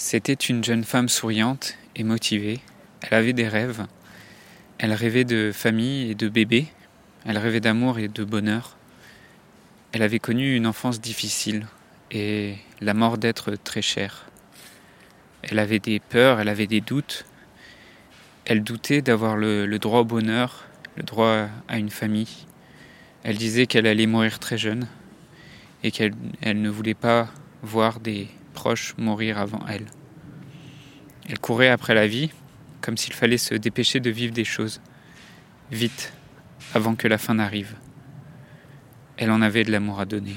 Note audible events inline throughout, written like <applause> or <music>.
C'était une jeune femme souriante et motivée. Elle avait des rêves. Elle rêvait de famille et de bébé. Elle rêvait d'amour et de bonheur. Elle avait connu une enfance difficile et la mort d'être très chère. Elle avait des peurs, elle avait des doutes. Elle doutait d'avoir le, droit au bonheur, le droit à une famille. Elle disait qu'elle allait mourir très jeune et qu'elle elle ne voulait pas voir des mourir avant elle. Elle courait après la vie, comme s'il fallait se dépêcher de vivre des choses, vite, avant que la fin n'arrive. Elle en avait de l'amour à donner.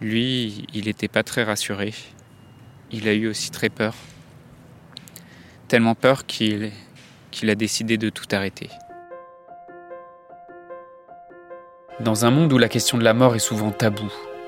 Lui, il n'était pas très rassuré. Il a eu aussi très peur. Tellement peur qu'il a décidé de tout arrêter. Dans un monde où la question de la mort est souvent taboue,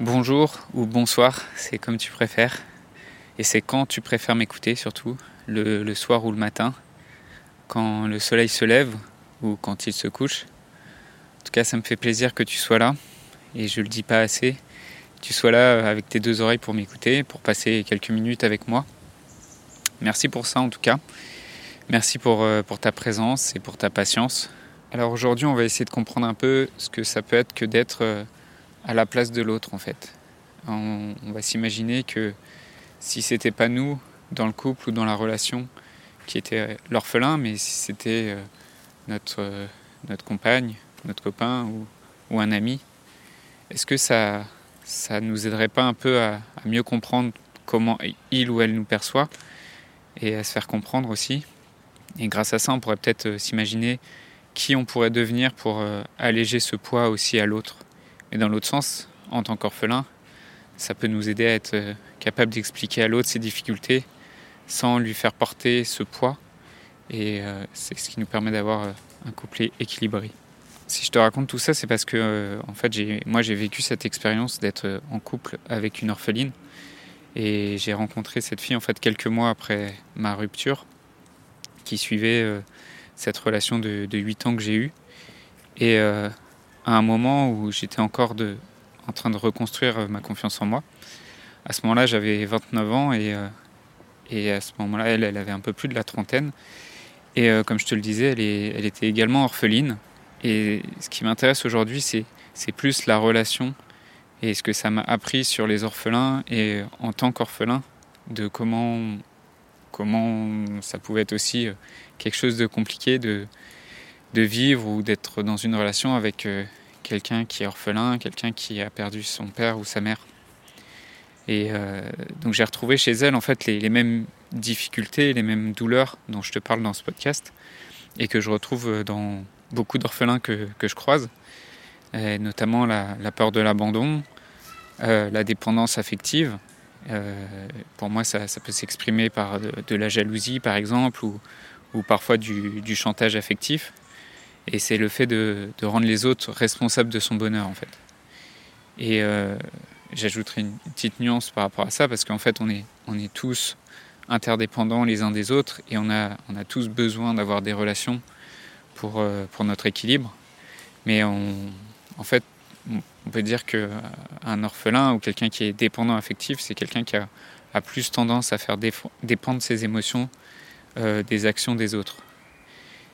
Bonjour ou bonsoir, c'est comme tu préfères. Et c'est quand tu préfères m'écouter surtout, le, soir ou le matin, quand le soleil se lève ou quand il se couche. En tout cas, ça me fait plaisir que tu sois là, et je le dis pas assez, tu sois là avec tes deux oreilles pour m'écouter, pour passer quelques minutes avec moi. Merci pour ça en tout cas. Merci pour, euh, pour ta présence et pour ta patience. Alors aujourd'hui, on va essayer de comprendre un peu ce que ça peut être que d'être euh, à la place de l'autre en fait. On, va s'imaginer que si c'était pas nous dans le couple ou dans la relation qui était l'orphelin, mais si c'était notre, notre compagne, notre copain ou, un ami, est-ce que ça ça nous aiderait pas un peu à, mieux comprendre comment il ou elle nous perçoit et à se faire comprendre aussi? Et grâce à ça, on pourrait peut-être s'imaginer qui on pourrait devenir pour alléger ce poids aussi à l'autre. Mais dans l'autre sens, en tant qu'orphelin, ça peut nous aider à être capable d'expliquer à l'autre ses difficultés sans lui faire porter ce poids. Et euh, c'est ce qui nous permet d'avoir un couplet équilibré. Si je te raconte tout ça, c'est parce que euh, en fait, moi j'ai vécu cette expérience d'être en couple avec une orpheline. Et j'ai rencontré cette fille en fait quelques mois après ma rupture, qui suivait euh, cette relation de, de 8 ans que j'ai eue. Et à un moment où j'étais encore en train de reconstruire ma confiance en moi, à ce moment-là, j'avais 29 ans et, euh, et à ce moment-là, elle, avait un peu plus de la trentaine. Et euh, comme je te le disais, elle, était également orpheline. Et ce qui m'intéresse aujourd'hui, c'est, plus la relation et ce que ça m'a appris sur les orphelins et en tant qu'orphelin, de comment, ça pouvait être aussi quelque chose de compliqué de vivre ou d'être dans une relation avec quelqu'un qui est orphelin, quelqu'un qui a perdu son père ou sa mère. Et euh, donc j'ai retrouvé chez elle en fait les, mêmes difficultés, les mêmes douleurs dont je te parle dans ce podcast et que je retrouve dans beaucoup d'orphelins que, que, je croise, notamment la, peur de l'abandon, euh, la dépendance affective. Euh, pour moi, ça, ça peut s'exprimer par de, la jalousie, par exemple, ou, ou parfois du, chantage affectif. Et c'est le fait de, de, rendre les autres responsables de son bonheur, en fait. Et euh, j'ajouterai une petite nuance par rapport à ça parce qu'en fait on est, on est tous interdépendants les uns des autres et on a, on a tous besoin d'avoir des relations pour, euh, pour notre équilibre. Mais en fait, on peut dire qu'un orphelin ou quelqu'un qui est dépendant affectif, c'est quelqu'un qui a, a, plus tendance à faire dépendre ses émotions euh, des actions des autres.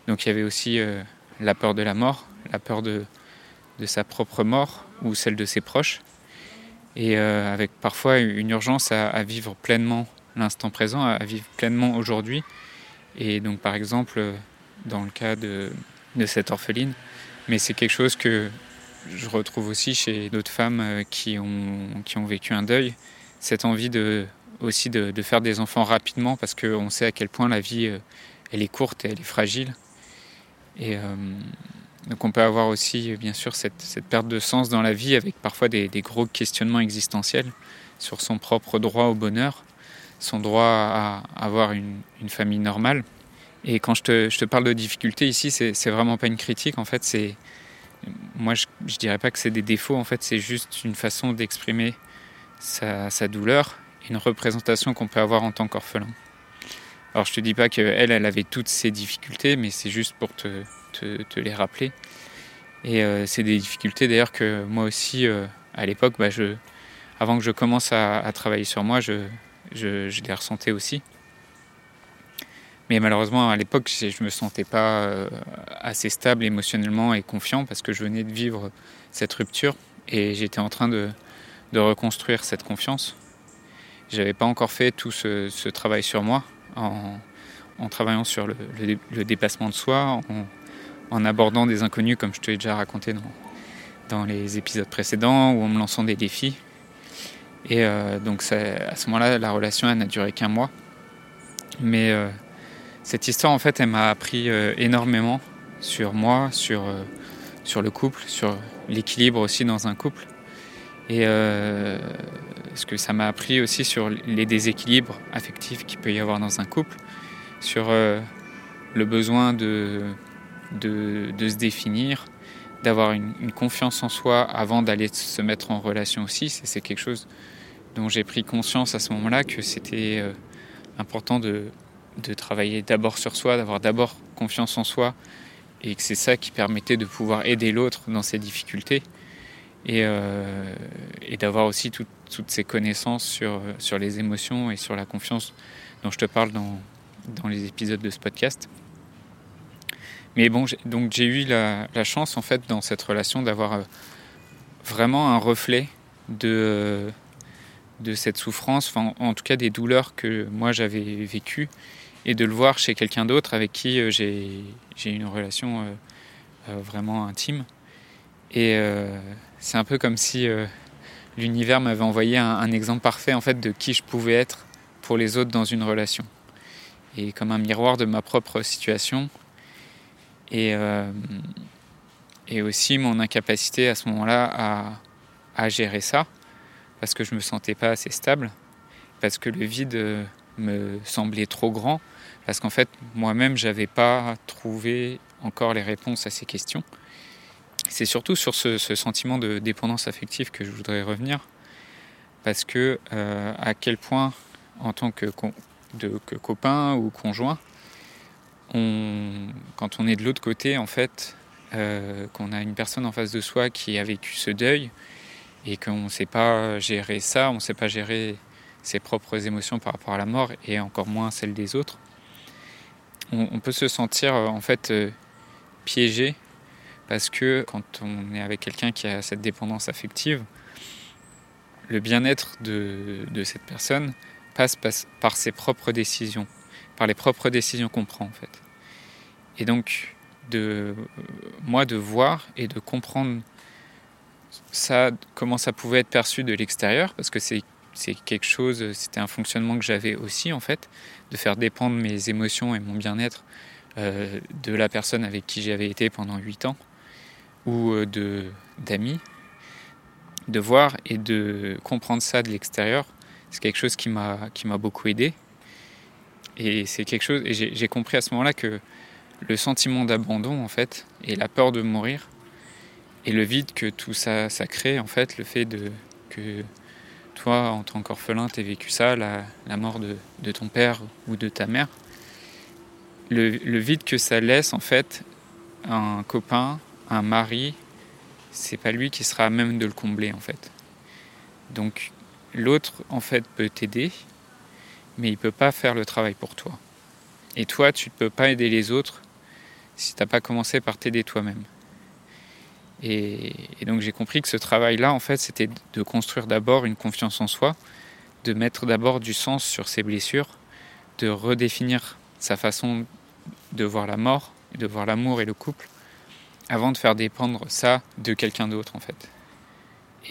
Donc il y avait aussi euh, la peur de la mort, la peur de, sa propre mort ou celle de ses proches et euh, avec parfois une urgence à, vivre pleinement l'instant présent, à vivre pleinement aujourd'hui. Et donc par exemple, dans le cas de, cette orpheline, mais c'est quelque chose que je retrouve aussi chez d'autres femmes euh, qui ont, vécu un deuil, cette envie aussi de, de faire des enfants rapidement parce qu'on sait à quel point la vie, euh, elle est courte et elle est fragile. Et, euh, donc on peut avoir aussi bien sûr cette, perte de sens dans la vie avec parfois des, gros questionnements existentiels. sur son propre droit au bonheur, son droit à avoir une, famille normale. Et quand je te, parle de difficultés ici, c'est vraiment pas une critique. En fait, c'est moi, je, je dirais pas que c'est des défauts. En fait, c'est juste une façon d'exprimer sa, douleur, une représentation qu'on peut avoir en tant qu'orphelin. Alors, je te dis pas qu'elle, elle avait toutes ces difficultés, mais c'est juste pour te, te, les rappeler. Et euh, c'est des difficultés d'ailleurs que moi aussi, euh, à l'époque, bah, je, avant que je commence à, travailler sur moi, je, je, les ressentais aussi. Mais malheureusement, à l'époque, je ne me sentais pas euh, assez stable émotionnellement et confiant parce que je venais de vivre cette rupture et j'étais en train de, de, reconstruire cette confiance. J'avais pas encore fait tout ce travail sur moi en, travaillant sur le, dépassement de soi, en, abordant des inconnus comme je te l'ai déjà raconté dans, les épisodes précédents ou en me lançant des défis. Et euh, donc à ce moment-là, la relation n'a duré qu'un mois. Mais euh, cette histoire, en fait, elle m'a appris euh, énormément sur moi, sur, sur le couple, sur l'équilibre aussi dans un couple. Et ce que ça m'a appris aussi sur les déséquilibres affectifs qu'il peut y avoir dans un couple, sur euh, le besoin de, de, se définir, d'avoir une, une, confiance en soi avant d'aller se mettre en relation aussi? C'est quelque chose dont j'ai pris conscience à ce moment-là que c'était euh, important de, de travailler d'abord sur soi, d'avoir d'abord confiance en soi, et que c'est ça qui permettait de pouvoir aider l'autre dans ses difficultés, et, euh, et d'avoir aussi tout, toutes ces connaissances sur, sur les émotions et sur la confiance dont je te parle dans, dans les épisodes de ce podcast. Mais bon, donc j'ai eu la, chance en fait dans cette relation d'avoir euh, vraiment un reflet de, de cette souffrance, enfin en tout cas des douleurs que moi j'avais vécues et de le voir chez quelqu'un d'autre avec qui euh, j'ai une relation euh, euh, vraiment intime. Et euh, c'est un peu comme si euh, l'univers m'avait envoyé un, exemple parfait en fait de qui je pouvais être pour les autres dans une relation. Et comme un miroir de ma propre situation. Et, euh, et aussi mon incapacité à ce moment-là à, à gérer ça, parce que je me sentais pas assez stable, parce que le vide me semblait trop grand parce qu'en fait moi-même j'avais pas trouvé encore les réponses à ces questions. C'est surtout sur ce, sentiment de dépendance affective que je voudrais revenir. Parce que euh, à quel point en tant que, copain ou conjoint on, quand on est de l'autre côté en fait euh, qu'on a une personne en face de soi qui a vécu ce deuil et qu'on ne sait pas gérer ça, on ne sait pas gérer ses propres émotions par rapport à la mort et encore moins celles des autres, on, peut se sentir en fait euh, piégé parce que quand on est avec quelqu'un qui a cette dépendance affective, le bien-être de, cette personne passe, par ses propres décisions, par les propres décisions qu'on prend en fait. Et donc, moi, de voir et de comprendre ça, comment ça pouvait être perçu de l'extérieur, parce que c'est quelque chose, c'était un fonctionnement que j'avais aussi en fait, de faire dépendre mes émotions et mon bien-être euh, de la personne avec qui j'avais été pendant huit ans ou euh, d'amis. De voir et de comprendre ça de l'extérieur, c'est quelque chose qui m'a beaucoup aidé. Et c'est quelque chose j'ai compris à ce moment-là que le sentiment d'abandon en fait et la peur de mourir et le vide que tout ça ça crée en fait le fait de que toi, en tant qu'orphelin, as vécu ça, la, la mort de, de, ton père ou de ta mère, le, vide que ça laisse, en fait, un copain, un mari, c'est pas lui qui sera à même de le combler, en fait. Donc, l'autre, en fait, peut t'aider, mais il peut pas faire le travail pour toi. Et toi, tu ne peux pas aider les autres si tu n'as pas commencé par t'aider toi-même. Et, et donc j'ai compris que ce travail-là, en fait, c'était de construire d'abord une confiance en soi, de mettre d'abord du sens sur ses blessures, de redéfinir sa façon de voir la mort, de voir l'amour et le couple, avant de faire dépendre ça de quelqu'un d'autre, en fait.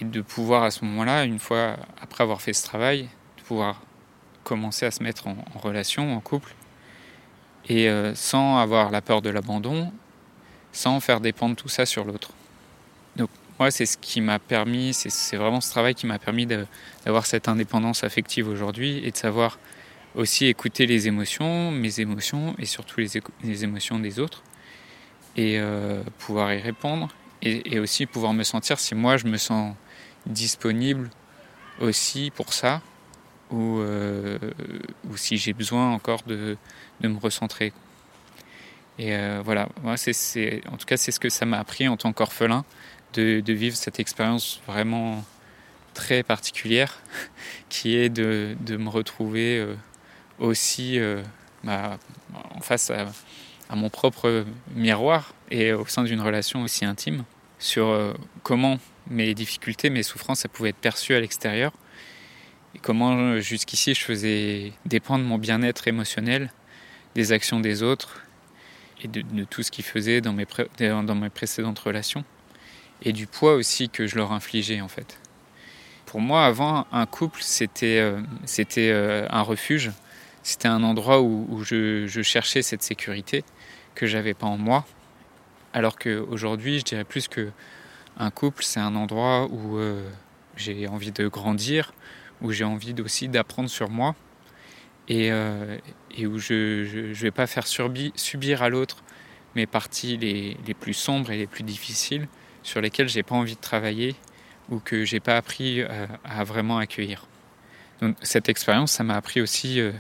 Et de pouvoir à ce moment-là, une fois après avoir fait ce travail, de pouvoir commencer à se mettre en, relation, en couple, et euh, sans avoir la peur de l'abandon, sans faire dépendre tout ça sur l'autre moi, c'est ce qui m'a permis, c'est vraiment ce travail qui m'a permis d'avoir cette indépendance affective aujourd'hui et de savoir aussi écouter les émotions, mes émotions et surtout les émotions des autres et euh, pouvoir y répondre et, aussi pouvoir me sentir si moi je me sens disponible aussi pour ça ou, euh, ou si j'ai besoin encore de, de, me recentrer. Et euh, voilà, moi, c'est, en tout cas, c'est ce que ça m'a appris en tant qu'orphelin de, vivre cette expérience vraiment très particulière <laughs> qui est de, de me retrouver aussi bah, en face à, à, mon propre miroir et au sein d'une relation aussi intime sur euh, comment mes difficultés, mes souffrances, ça pouvait être perçu à l'extérieur et comment euh, jusqu'ici je faisais dépendre mon bien-être émotionnel des actions des autres et de, tout ce qu'ils faisaient dans mes, dans mes précédentes relations et du poids aussi que je leur infligeais en fait. Pour moi, avant, un couple, c'était euh, c'était un refuge, c'était un endroit où, je, cherchais cette sécurité que j'avais pas en moi, alors qu'aujourd'hui, je dirais plus que un couple, c'est un endroit où euh, j'ai envie de grandir, où j'ai envie aussi d'apprendre sur moi et, euh, et où je ne vais pas faire subir à l'autre mes parties les, les, plus sombres et les plus difficiles sur lesquelles j'ai pas envie de travailler ou que j'ai pas appris à, à, vraiment accueillir. Donc cette expérience, ça m'a appris aussi, euh,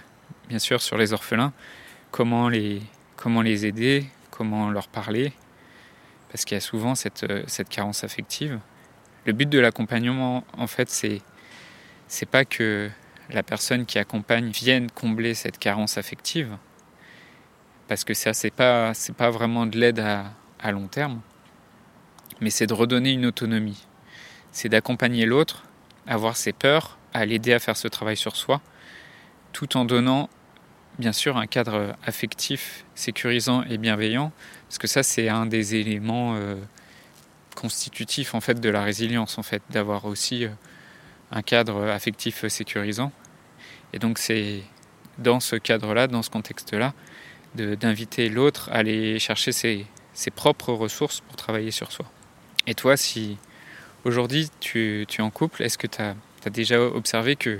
bien sûr, sur les orphelins, comment les, comment les aider, comment leur parler, parce qu'il y a souvent cette, cette carence affective. Le but de l'accompagnement, en fait, c'est c'est pas que la personne qui accompagne vienne combler cette carence affective, parce que ça, c'est pas, c'est pas vraiment de l'aide à, long terme, mais c'est de redonner une autonomie. C'est d'accompagner l'autre à voir ses peurs, à l'aider à faire ce travail sur soi, tout en donnant, bien sûr, un cadre affectif, sécurisant et bienveillant, parce que ça, c'est un des éléments euh, constitutifs en fait de la résilience, en fait, d'avoir aussi euh, un cadre affectif sécurisant. Et donc c'est dans ce cadre-là, dans ce contexte-là, d'inviter l'autre à aller chercher ses, ses, propres ressources pour travailler sur soi. Et toi, si aujourd'hui tu, tu, es en couple, est-ce que tu as, as, déjà observé que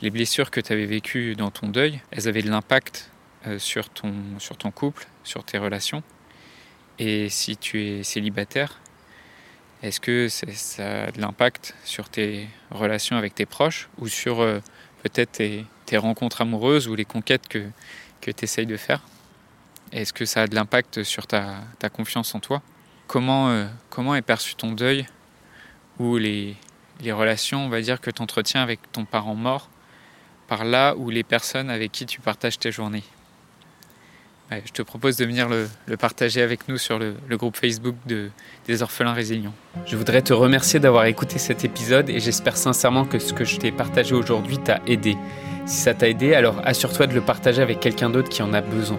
les blessures que tu avais vécues dans ton deuil, elles avaient de l'impact euh, sur, ton, couple, sur tes relations. Et si tu es célibataire, est-ce que ça a de l'impact sur tes relations avec tes proches ou sur euh, peut-être tes, rencontres amoureuses ou les conquêtes que, que tu essayes de faire? Est-ce que ça a de l'impact sur ta, confiance en toi? Comment, euh, comment est perçu ton deuil ou les, relations, on dire, que tu entretiens avec ton parent mort par là ou les personnes avec qui tu partages tes journées je te propose de venir le, partager avec nous sur le, le, groupe Facebook de, des orphelins résilients. Je voudrais te remercier d'avoir écouté cet épisode et j'espère sincèrement que ce que je t'ai partagé aujourd'hui t'a aidé. Si ça t'a aidé, alors assure-toi de le partager avec quelqu'un d'autre qui en a besoin.